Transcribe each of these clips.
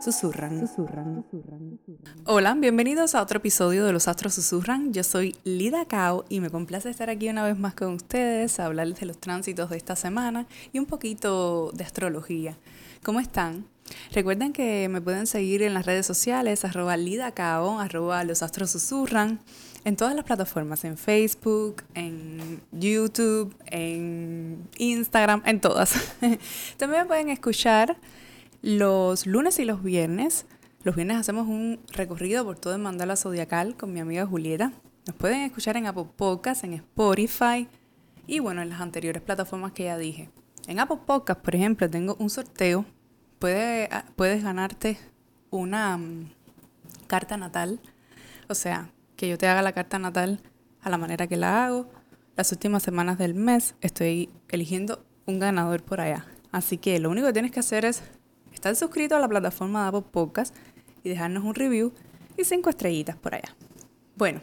Susurran. Susurran. Hola, bienvenidos a otro episodio de Los Astros Susurran. Yo soy Lida Cao y me complace estar aquí una vez más con ustedes a hablarles de los tránsitos de esta semana y un poquito de astrología. ¿Cómo están? Recuerden que me pueden seguir en las redes sociales, arroba Lida Cao, arroba Los Astros Susurran, en todas las plataformas, en Facebook, en YouTube, en Instagram, en todas. También me pueden escuchar los lunes y los viernes. Los viernes hacemos un recorrido por todo el mandala zodiacal con mi amiga Julieta. Nos pueden escuchar en Apple Podcasts, en Spotify y bueno, en las anteriores plataformas que ya dije. En Apple Podcasts, por ejemplo, tengo un sorteo. Ah, puedes ganarte una mm, carta natal. O sea, que yo te haga la carta natal a la manera que la hago. Las últimas semanas del mes estoy eligiendo un ganador por allá. Así que lo único que tienes que hacer es estar suscrito a la plataforma de Apple Podcast y dejarnos un review y cinco estrellitas por allá. Bueno,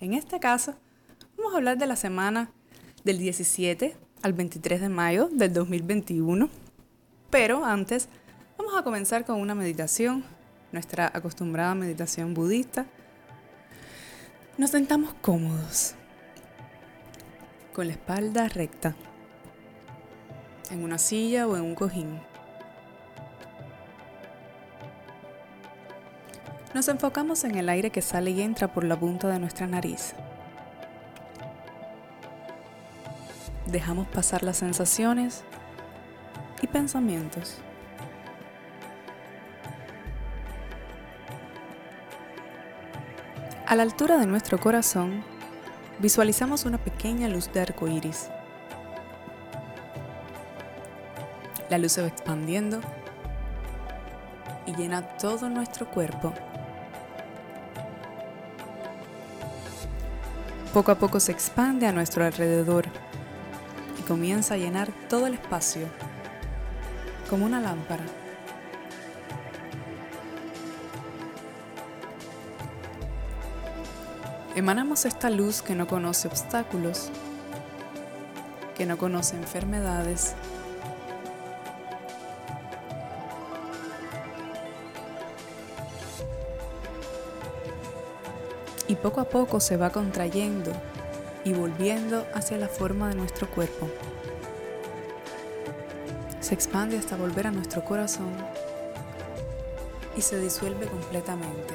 en este caso vamos a hablar de la semana del 17 al 23 de mayo del 2021. Pero antes vamos a comenzar con una meditación, nuestra acostumbrada meditación budista. Nos sentamos cómodos, con la espalda recta, en una silla o en un cojín. Nos enfocamos en el aire que sale y entra por la punta de nuestra nariz. Dejamos pasar las sensaciones y pensamientos. A la altura de nuestro corazón, visualizamos una pequeña luz de arco iris. La luz se va expandiendo y llena todo nuestro cuerpo Poco a poco se expande a nuestro alrededor y comienza a llenar todo el espacio como una lámpara. Emanamos esta luz que no conoce obstáculos, que no conoce enfermedades, poco a poco se va contrayendo y volviendo hacia la forma de nuestro cuerpo. Se expande hasta volver a nuestro corazón y se disuelve completamente.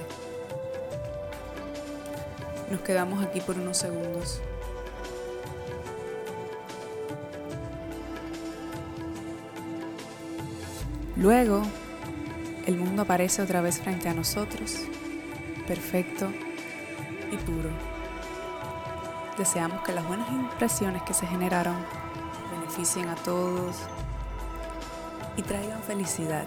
Nos quedamos aquí por unos segundos. Luego, el mundo aparece otra vez frente a nosotros, perfecto Deseamos que las buenas impresiones que se generaron beneficien a todos y traigan felicidad.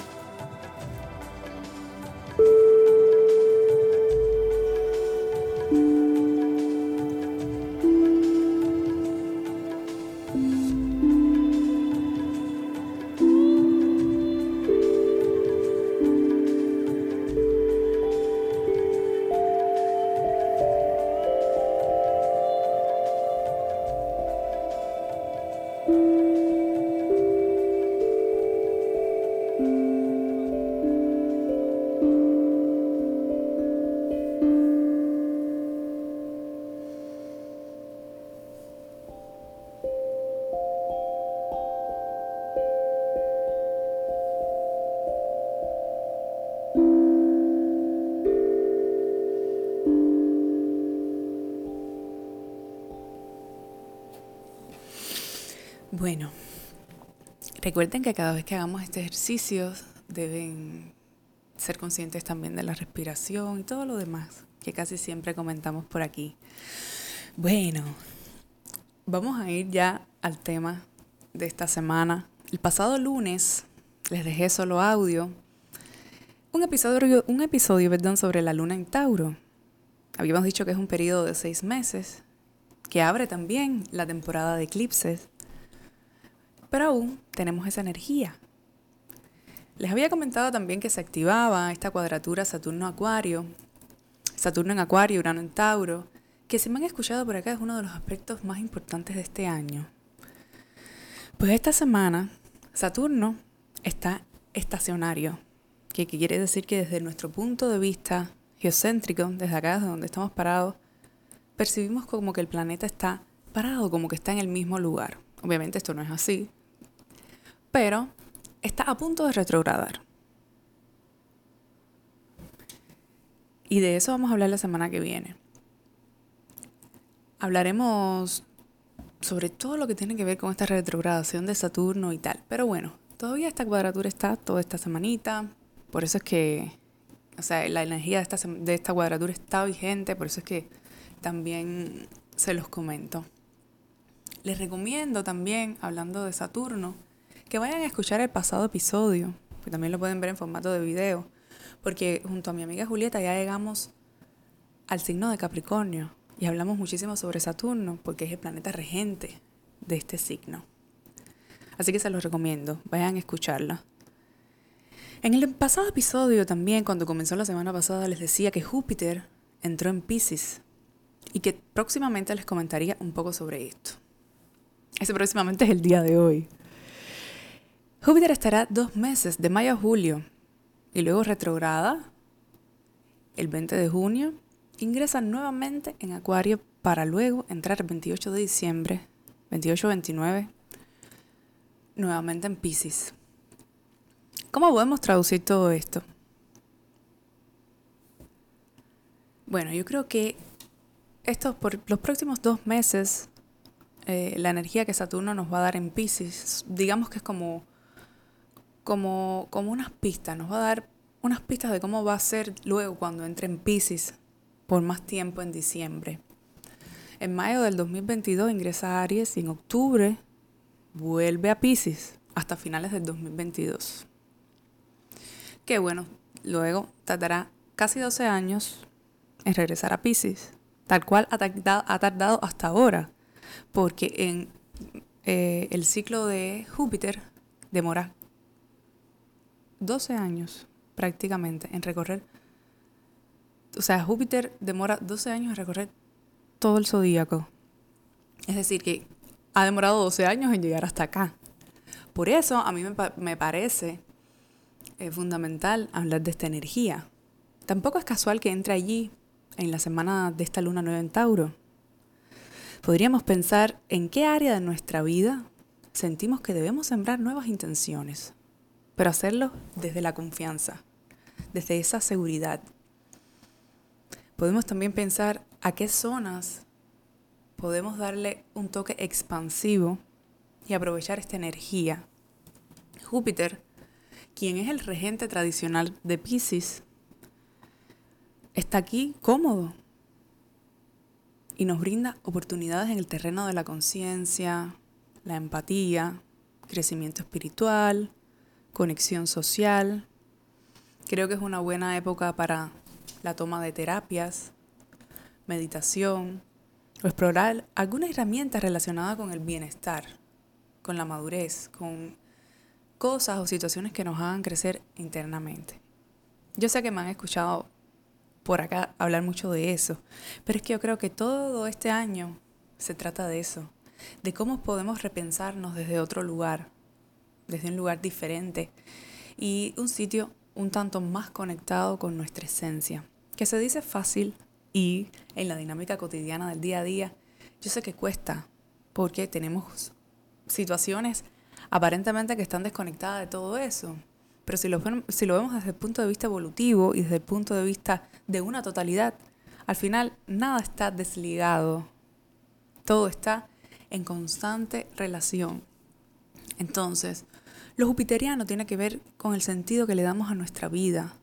Recuerden que cada vez que hagamos este ejercicio deben ser conscientes también de la respiración y todo lo demás que casi siempre comentamos por aquí. Bueno, vamos a ir ya al tema de esta semana. El pasado lunes les dejé solo audio. Un episodio, un episodio perdón, sobre la luna en Tauro. Habíamos dicho que es un periodo de seis meses, que abre también la temporada de eclipses pero aún tenemos esa energía. Les había comentado también que se activaba esta cuadratura Saturno-Acuario, Saturno en Acuario, Urano en Tauro, que si me han escuchado por acá es uno de los aspectos más importantes de este año. Pues esta semana Saturno está estacionario, que quiere decir que desde nuestro punto de vista geocéntrico, desde acá, desde donde estamos parados, percibimos como que el planeta está parado, como que está en el mismo lugar. Obviamente esto no es así, pero está a punto de retrogradar. Y de eso vamos a hablar la semana que viene. Hablaremos sobre todo lo que tiene que ver con esta retrogradación de Saturno y tal. Pero bueno, todavía esta cuadratura está toda esta semanita. Por eso es que, o sea, la energía de esta, de esta cuadratura está vigente. Por eso es que también se los comento. Les recomiendo también, hablando de Saturno, que vayan a escuchar el pasado episodio, que también lo pueden ver en formato de video, porque junto a mi amiga Julieta ya llegamos al signo de Capricornio y hablamos muchísimo sobre Saturno, porque es el planeta regente de este signo. Así que se los recomiendo, vayan a escucharla. En el pasado episodio también, cuando comenzó la semana pasada, les decía que Júpiter entró en Pisces y que próximamente les comentaría un poco sobre esto. Ese próximamente es el día de hoy. Júpiter estará dos meses, de mayo a julio, y luego retrograda el 20 de junio, ingresa nuevamente en Acuario para luego entrar el 28 de diciembre, 28-29, nuevamente en Pisces. ¿Cómo podemos traducir todo esto? Bueno, yo creo que estos por los próximos dos meses, eh, la energía que Saturno nos va a dar en Pisces, digamos que es como como, como unas pistas, nos va a dar unas pistas de cómo va a ser luego cuando entre en Pisces por más tiempo en diciembre. En mayo del 2022 ingresa a Aries y en octubre vuelve a Pisces hasta finales del 2022. Que bueno, luego tardará casi 12 años en regresar a Pisces, tal cual ha tardado, hasta ahora, porque en eh, el ciclo de Júpiter demora 12 años prácticamente en recorrer. O sea, Júpiter demora 12 años en recorrer todo el zodíaco. Es decir, que ha demorado 12 años en llegar hasta acá. Por eso a mí me, parece eh, fundamental hablar de esta energía. Tampoco es casual que entre allí en la semana de esta luna nueva en Tauro. Podríamos pensar en qué área de nuestra vida sentimos que debemos sembrar nuevas intenciones pero hacerlo desde la confianza, desde esa seguridad. Podemos también pensar a qué zonas podemos darle un toque expansivo y aprovechar esta energía. Júpiter, quien es el regente tradicional de Pisces, está aquí cómodo y nos brinda oportunidades en el terreno de la conciencia, la empatía, crecimiento espiritual, conexión social. Creo que es una buena época para la toma de terapias, meditación o explorar alguna herramienta relacionada con el bienestar, con la madurez, con cosas o situaciones que nos hagan crecer internamente. Yo sé que me han escuchado por acá hablar mucho de eso, pero es que yo creo que todo este año se trata de eso, de cómo podemos repensarnos desde otro lugar, desde un lugar diferente y un sitio un tanto más conectado con nuestra esencia, que se dice fácil y en la dinámica cotidiana del día a día, yo sé que cuesta porque tenemos situaciones aparentemente que están desconectadas de todo eso. Pero si lo, si lo vemos desde el punto de vista evolutivo y desde el punto de vista de una totalidad, al final nada está desligado. Todo está en constante relación Entonces, lo jupiteriano tiene que ver con el sentido que le damos a nuestra vida,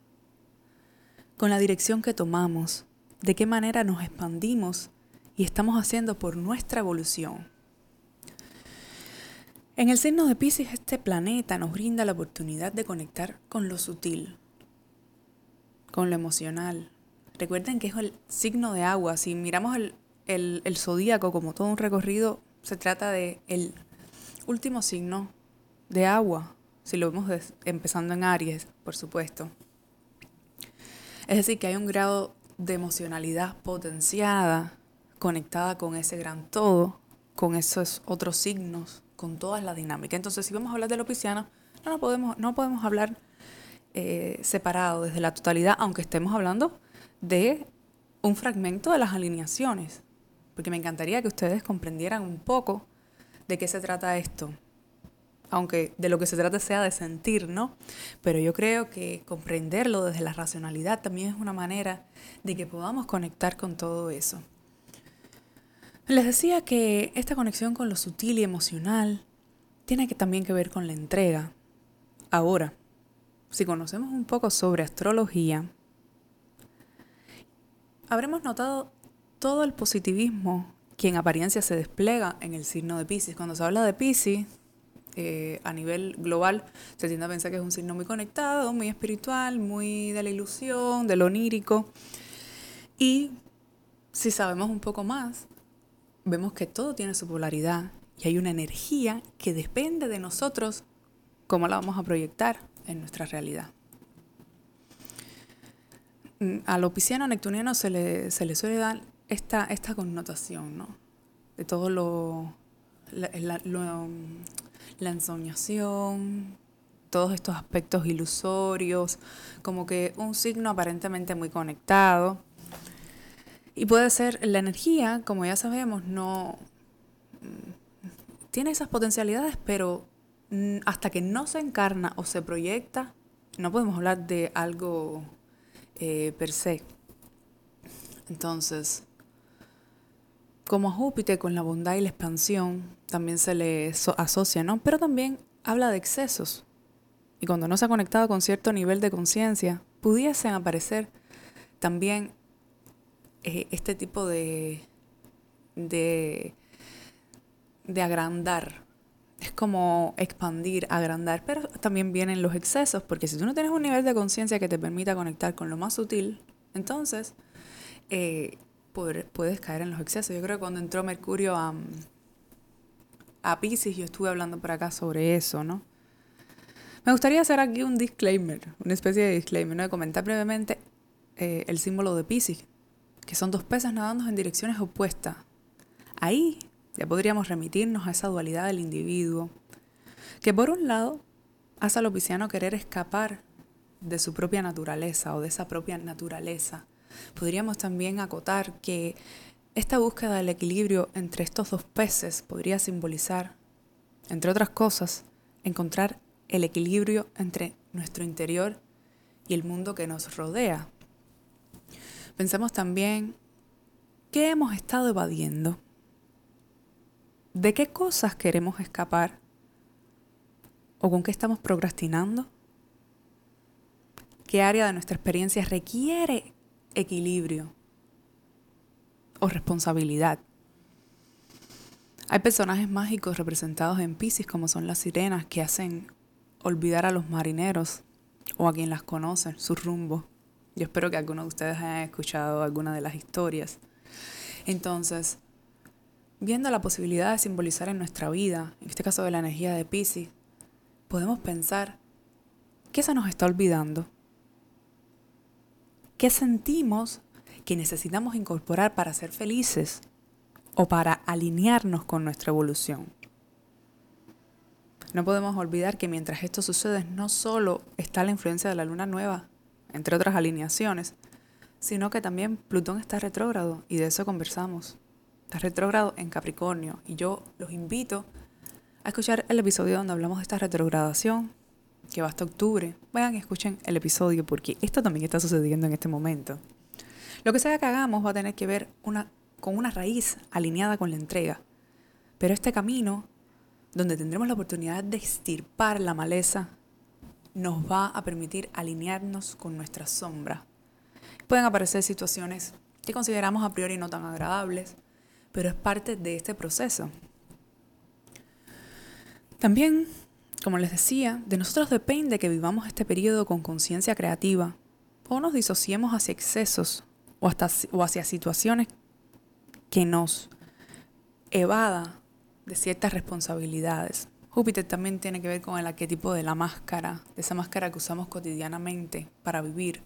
con la dirección que tomamos, de qué manera nos expandimos y estamos haciendo por nuestra evolución. En el signo de Pisces, este planeta nos brinda la oportunidad de conectar con lo sutil, con lo emocional. Recuerden que es el signo de agua. Si miramos el, el, zodíaco como todo un recorrido, se trata de último signo de agua. Si lo vemos empezando en Aries, por supuesto. Es decir, que hay un grado de emocionalidad potenciada, conectada con ese gran todo, con esos otros signos con toda la dinámica. Entonces, si vamos a hablar de lo pisciano, no, podemos, no podemos hablar eh, separado desde la totalidad, aunque estemos hablando de un fragmento de las alineaciones, porque me encantaría que ustedes comprendieran un poco de qué se trata esto, aunque de lo que se trata sea de sentir, ¿no? Pero yo creo que comprenderlo desde la racionalidad también es una manera de que podamos conectar con todo eso. Les decía que esta conexión con lo sutil y emocional tiene que también que ver con la entrega. Ahora, si conocemos un poco sobre astrología, habremos notado todo el positivismo que en apariencia se despliega en el signo de Pisces. Cuando se habla de Pisces, eh, a nivel global, se tiende a pensar que es un signo muy conectado, muy espiritual, muy de la ilusión, de lo onírico. Y si sabemos un poco más, vemos que todo tiene su polaridad y hay una energía que depende de nosotros cómo la vamos a proyectar en nuestra realidad. Mm, a lo pisciano neptuniano se le, se le suele dar esta, esta connotación, ¿no? De todo lo, la, la ensoñación, todos estos aspectos ilusorios, como que un signo aparentemente muy conectado, y puede ser la energía, como ya sabemos, no tiene esas potencialidades, pero hasta que no se encarna o se proyecta, no podemos hablar de algo eh, per se. Entonces, como a Júpiter con la bondad y la expansión también se le asocia, ¿no? Pero también habla de excesos. Y cuando no se ha conectado con cierto nivel de conciencia, pudiesen aparecer también eh, este tipo de, de, de agrandar. Es como expandir, agrandar, pero también vienen los excesos, porque si tú no tienes un nivel de conciencia que te permita conectar con lo más sutil, entonces eh, puedes caer en los excesos. Yo creo que cuando entró Mercurio a, a Pisces, yo estuve hablando por acá sobre eso, ¿no? Me gustaría hacer aquí un disclaimer, una especie de disclaimer, ¿no? De comentar brevemente eh, el símbolo de Pisces, que son dos peces nadando en direcciones opuestas. Ahí ya podríamos remitirnos a esa dualidad del individuo, que por un lado hace al opiciano querer escapar de su propia naturaleza o de esa propia naturaleza. Podríamos también acotar que esta búsqueda del equilibrio entre estos dos peces podría simbolizar, entre otras cosas, encontrar el equilibrio entre nuestro interior y el mundo que nos rodea. Pensemos también qué hemos estado evadiendo, de qué cosas queremos escapar o con qué estamos procrastinando, qué área de nuestra experiencia requiere equilibrio o responsabilidad. Hay personajes mágicos representados en Pisces como son las sirenas que hacen olvidar a los marineros o a quien las conoce su rumbo. Yo espero que algunos de ustedes hayan escuchado alguna de las historias. Entonces, viendo la posibilidad de simbolizar en nuestra vida, en este caso de la energía de Pisces, podemos pensar, ¿qué se nos está olvidando? ¿Qué sentimos que necesitamos incorporar para ser felices o para alinearnos con nuestra evolución? No podemos olvidar que mientras esto sucede no solo está la influencia de la luna nueva, entre otras alineaciones, sino que también Plutón está retrógrado y de eso conversamos. Está retrógrado en Capricornio y yo los invito a escuchar el episodio donde hablamos de esta retrogradación que va hasta octubre. Vayan y escuchen el episodio porque esto también está sucediendo en este momento. Lo que sea que hagamos va a tener que ver una, con una raíz alineada con la entrega. Pero este camino donde tendremos la oportunidad de estirpar la maleza, nos va a permitir alinearnos con nuestra sombra. Pueden aparecer situaciones que consideramos a priori no tan agradables, pero es parte de este proceso. También, como les decía, de nosotros depende que vivamos este periodo con conciencia creativa o nos disociemos hacia excesos o, hasta, o hacia situaciones que nos evada de ciertas responsabilidades. Júpiter también tiene que ver con el arquetipo de la máscara, de esa máscara que usamos cotidianamente para vivir.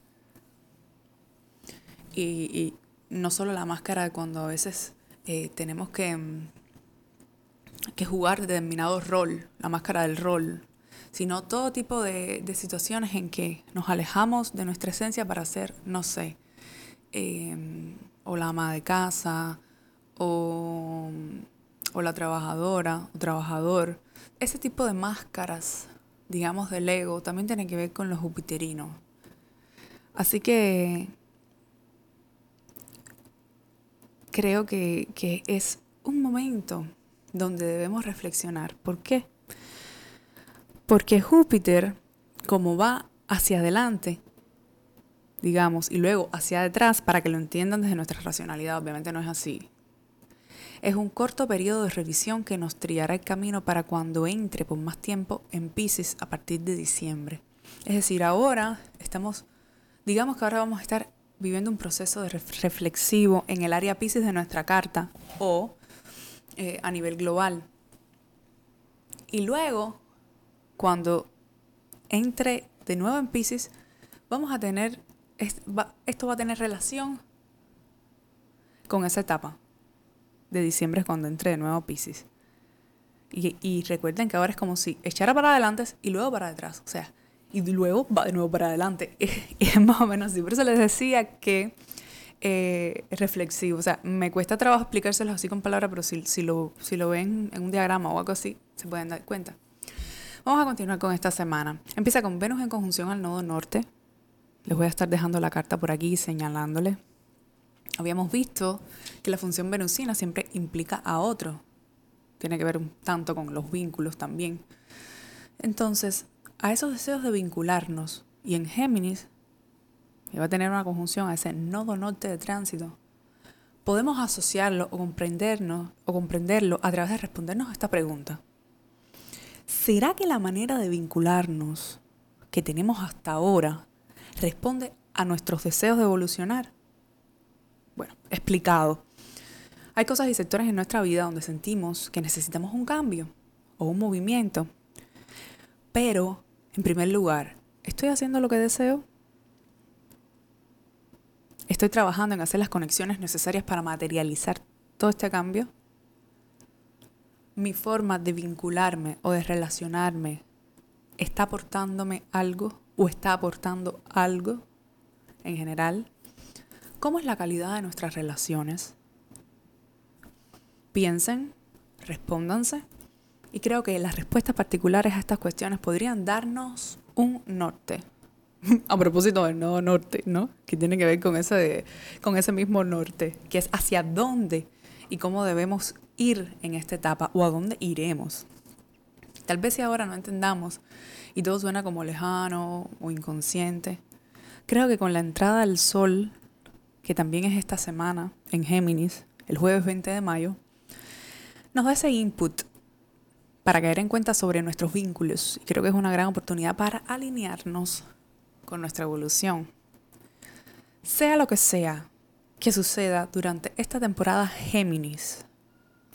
Y, no solo la máscara cuando a veces eh, tenemos que, mm, que jugar determinado rol, la máscara del rol, sino todo tipo de, situaciones en que nos alejamos de nuestra esencia para ser, no sé, em, o la ama de casa, o, o la trabajadora o trabajador. Ese tipo de máscaras, digamos, del ego, también tiene que ver con los jupiterinos. Así que creo que, que es un momento donde debemos reflexionar. ¿Por qué? Porque Júpiter, como va hacia adelante, digamos, y luego hacia detrás, para que lo entiendan desde nuestra racionalidad, obviamente no es así. Es un corto periodo de revisión que nos triará el camino para cuando entre por más tiempo en Pisces a partir de diciembre. Es decir, ahora estamos, digamos que ahora vamos a estar viviendo un proceso de reflexivo en el área Pisces de nuestra carta o eh, a nivel global. Y luego cuando entre de nuevo en Pisces, vamos a tener, esto va a tener relación con esa etapa de diciembre cuando entre de nuevo Pisces. Y, recuerden que ahora es como si echara para adelante y luego para detrás. O sea, y luego va de nuevo para adelante. y es más o menos así. Por eso les decía que eh, reflexivo. O sea, me cuesta trabajo explicárselos así con palabras, pero si, si, lo, si lo ven en un diagrama o algo así, se pueden dar cuenta. Vamos a continuar con esta semana. Empieza con Venus en conjunción al nodo norte. Les voy a estar dejando la carta por aquí señalándole. Habíamos visto que la función venusina siempre implica a otro. Tiene que ver un tanto con los vínculos también. Entonces, a esos deseos de vincularnos, y en Géminis, va a tener una conjunción a ese nodo norte de tránsito, podemos asociarlo o comprendernos o comprenderlo a través de respondernos a esta pregunta. ¿Será que la manera de vincularnos que tenemos hasta ahora responde a nuestros deseos de evolucionar? Bueno, explicado. Hay cosas y sectores en nuestra vida donde sentimos que necesitamos un cambio o un movimiento. Pero, en primer lugar, ¿estoy haciendo lo que deseo? ¿Estoy trabajando en hacer las conexiones necesarias para materializar todo este cambio? mi forma de vincularme o de relacionarme está aportándome algo o está aportando algo en general? ¿Cómo es la calidad de nuestras relaciones? Piensen, respóndanse y creo que las respuestas particulares a estas cuestiones podrían darnos un norte. a propósito del nodo norte, ¿no? Que tiene que ver con ese, con ese mismo norte, que es hacia dónde y cómo debemos ir en esta etapa o a dónde iremos. Tal vez si ahora no entendamos y todo suena como lejano o inconsciente, creo que con la entrada del sol, que también es esta semana en Géminis, el jueves 20 de mayo, nos da ese input para caer en cuenta sobre nuestros vínculos y creo que es una gran oportunidad para alinearnos con nuestra evolución. Sea lo que sea que suceda durante esta temporada Géminis,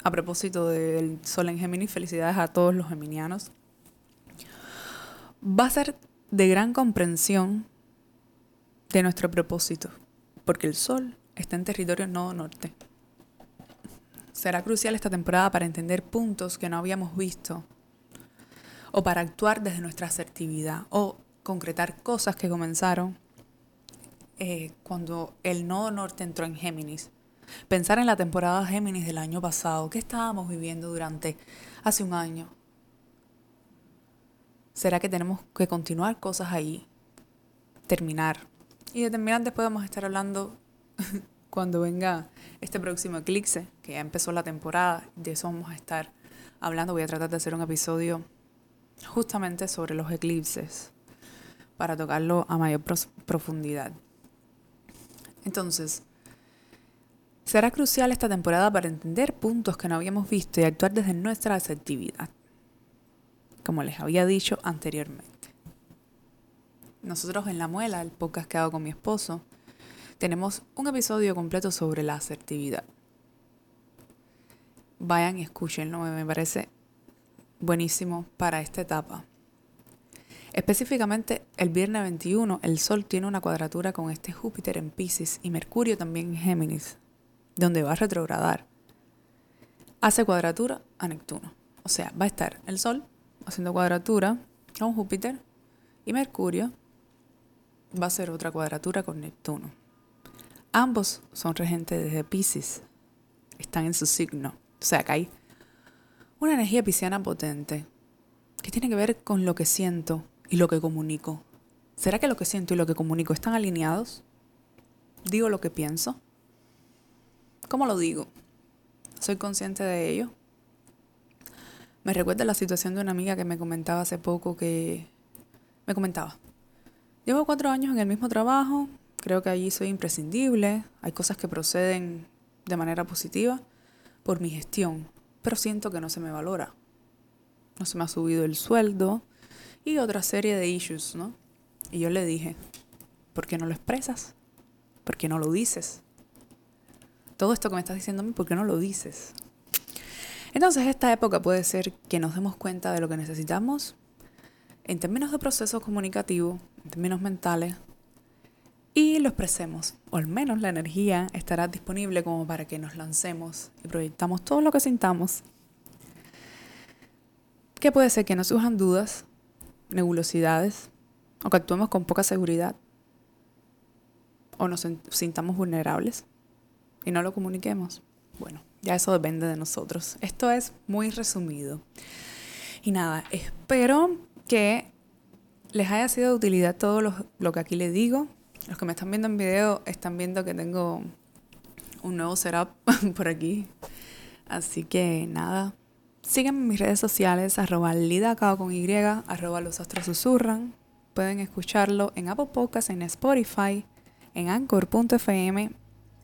a propósito del Sol en Géminis, felicidades a todos los geminianos. Va a ser de gran comprensión de nuestro propósito, porque el Sol está en territorio nodo norte. Será crucial esta temporada para entender puntos que no habíamos visto, o para actuar desde nuestra asertividad, o concretar cosas que comenzaron eh, cuando el nodo norte entró en Géminis Pensar en la temporada Géminis del año pasado, ¿qué estábamos viviendo durante hace un año? ¿Será que tenemos que continuar cosas ahí? Terminar. Y de terminar después estar hablando cuando venga este próximo eclipse, que ya empezó la temporada, de eso vamos a estar hablando, voy a tratar de hacer un episodio justamente sobre los eclipses para tocarlo a mayor profundidad. Entonces, será crucial esta temporada para entender puntos que no habíamos visto y actuar desde nuestra asertividad, como les había dicho anteriormente. Nosotros en La Muela, el podcast que hago con mi esposo, tenemos un episodio completo sobre la asertividad. Vayan y escúchenlo, me parece buenísimo para esta etapa. Específicamente, el viernes 21, el Sol tiene una cuadratura con este Júpiter en Pisces y Mercurio también en Géminis, donde va a retrogradar. Hace cuadratura a Neptuno. O sea, va a estar el Sol haciendo cuadratura con Júpiter y Mercurio va a hacer otra cuadratura con Neptuno. Ambos son regentes desde Pisces, están en su signo. O sea, que hay una energía pisciana potente que tiene que ver con lo que siento y lo que comunico. ¿Será que lo que siento y lo que comunico están alineados? ¿Digo lo que pienso? ¿Cómo lo digo? ¿Soy consciente de ello? Me recuerda la situación de una amiga que me comentaba hace poco que... Me comentaba. Llevo cuatro años en el mismo trabajo, creo que allí soy imprescindible, hay cosas que proceden de manera positiva por mi gestión, pero siento que no se me valora. No se me ha subido el sueldo, y otra serie de issues, ¿no? Y yo le dije, ¿por qué no lo expresas? ¿Por qué no lo dices? Todo esto que me estás diciendo a mí, ¿por qué no lo dices? Entonces esta época puede ser que nos demos cuenta de lo que necesitamos en términos de proceso comunicativo, en términos mentales, y lo expresemos, o al menos la energía estará disponible como para que nos lancemos y proyectamos todo lo que sintamos. Que puede ser que nos surjan dudas, nebulosidades, o que actuemos con poca seguridad, o nos sintamos vulnerables y no lo comuniquemos. Bueno, ya eso depende de nosotros. Esto es muy resumido. Y nada, espero que les haya sido de utilidad todo lo, que aquí les digo. Los que me están viendo en video están viendo que tengo un nuevo setup por aquí. Así que nada, Sígueme en mis redes sociales, arroba lidacao con Y, arroba los astros susurran. Pueden escucharlo en Apple Podcasts, en Spotify, en Anchor.fm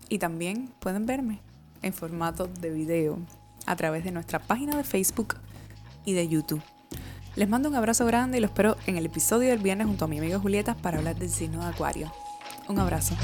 y también pueden verme en formato de video a través de nuestra página de Facebook y de YouTube. Les mando un abrazo grande y lo espero en el episodio del viernes junto a mi amiga Julieta para hablar del signo de Acuario. Un abrazo.